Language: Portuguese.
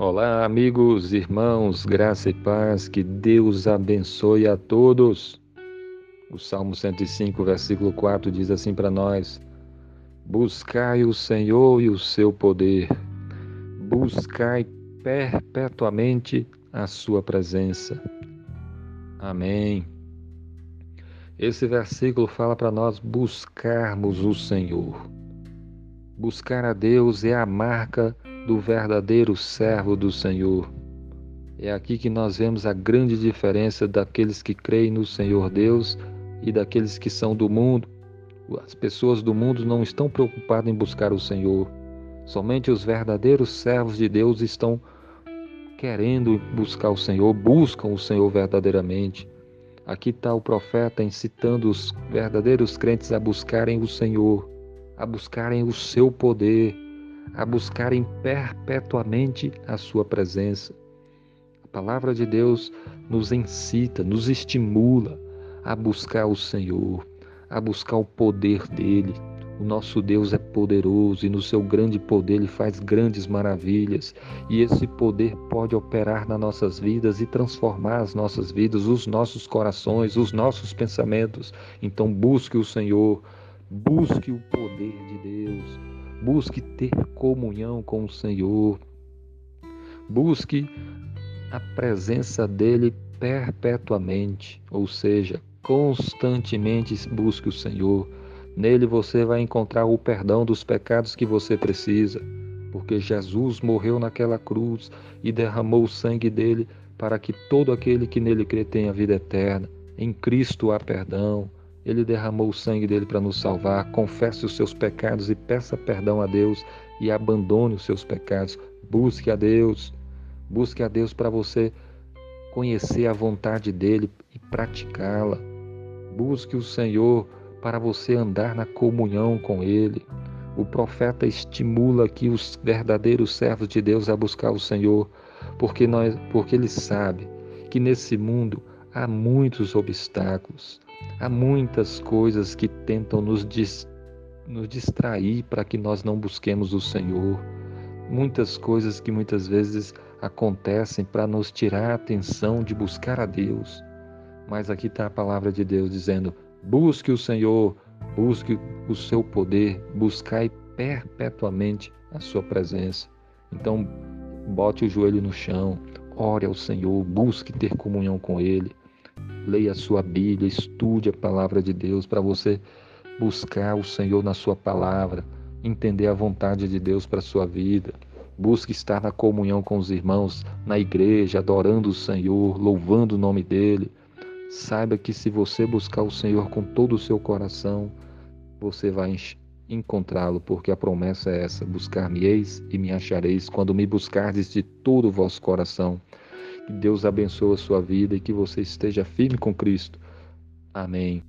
Olá, amigos, irmãos, graça e paz, que Deus abençoe a todos. O Salmo 105, versículo 4 diz assim para nós: Buscai o Senhor e o seu poder, buscai perpetuamente a sua presença. Amém. Esse versículo fala para nós buscarmos o Senhor. Buscar a Deus é a marca do verdadeiro servo do Senhor. É aqui que nós vemos a grande diferença daqueles que creem no Senhor Deus e daqueles que são do mundo. As pessoas do mundo não estão preocupadas em buscar o Senhor. Somente os verdadeiros servos de Deus estão querendo buscar o Senhor, buscam o Senhor verdadeiramente. Aqui está o profeta incitando os verdadeiros crentes a buscarem o Senhor, a buscarem o seu poder, a buscarem perpetuamente a Sua presença. A palavra de Deus nos incita, nos estimula a buscar o Senhor, a buscar o poder dele. O nosso Deus é poderoso e no seu grande poder ele faz grandes maravilhas, e esse poder pode operar nas nossas vidas e transformar as nossas vidas, os nossos corações, os nossos pensamentos. Então busque o Senhor, busque o poder de Deus, Busque ter comunhão com o Senhor. Busque a presença dele perpetuamente, ou seja, constantemente busque o Senhor. Nele você vai encontrar o perdão dos pecados que você precisa, porque Jesus morreu naquela cruz e derramou o sangue dele para que todo aquele que nele crê tenha vida eterna. Em Cristo há perdão. Ele derramou o sangue dele para nos salvar. Confesse os seus pecados e peça perdão a Deus e abandone os seus pecados. Busque a Deus. Busque a Deus para você conhecer a vontade dele e praticá-la. Busque o Senhor para você andar na comunhão com ele. O profeta estimula aqui os verdadeiros servos de Deus a buscar o Senhor, porque nós, porque ele sabe que nesse mundo há muitos obstáculos, Há muitas coisas que tentam nos, dis, nos distrair para que nós não busquemos o Senhor. Muitas coisas que muitas vezes acontecem para nos tirar a atenção de buscar a Deus. Mas aqui está a palavra de Deus dizendo: busque o Senhor, busque o seu poder, buscai perpetuamente a sua presença. Então, bote o joelho no chão, ore ao Senhor, busque ter comunhão com Ele leia a sua Bíblia, estude a palavra de Deus para você buscar o Senhor na sua palavra, entender a vontade de Deus para a sua vida. Busque estar na comunhão com os irmãos, na igreja, adorando o Senhor, louvando o nome dele. Saiba que se você buscar o Senhor com todo o seu coração, você vai encontrá-lo, porque a promessa é essa: buscar-me-eis e me achareis quando me buscardes de todo o vosso coração. Que Deus abençoe a sua vida e que você esteja firme com Cristo. Amém.